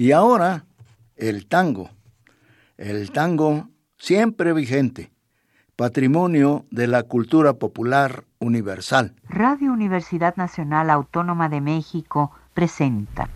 Y ahora el tango. El tango siempre vigente, patrimonio de la cultura popular universal. Radio Universidad Nacional Autónoma de México presenta.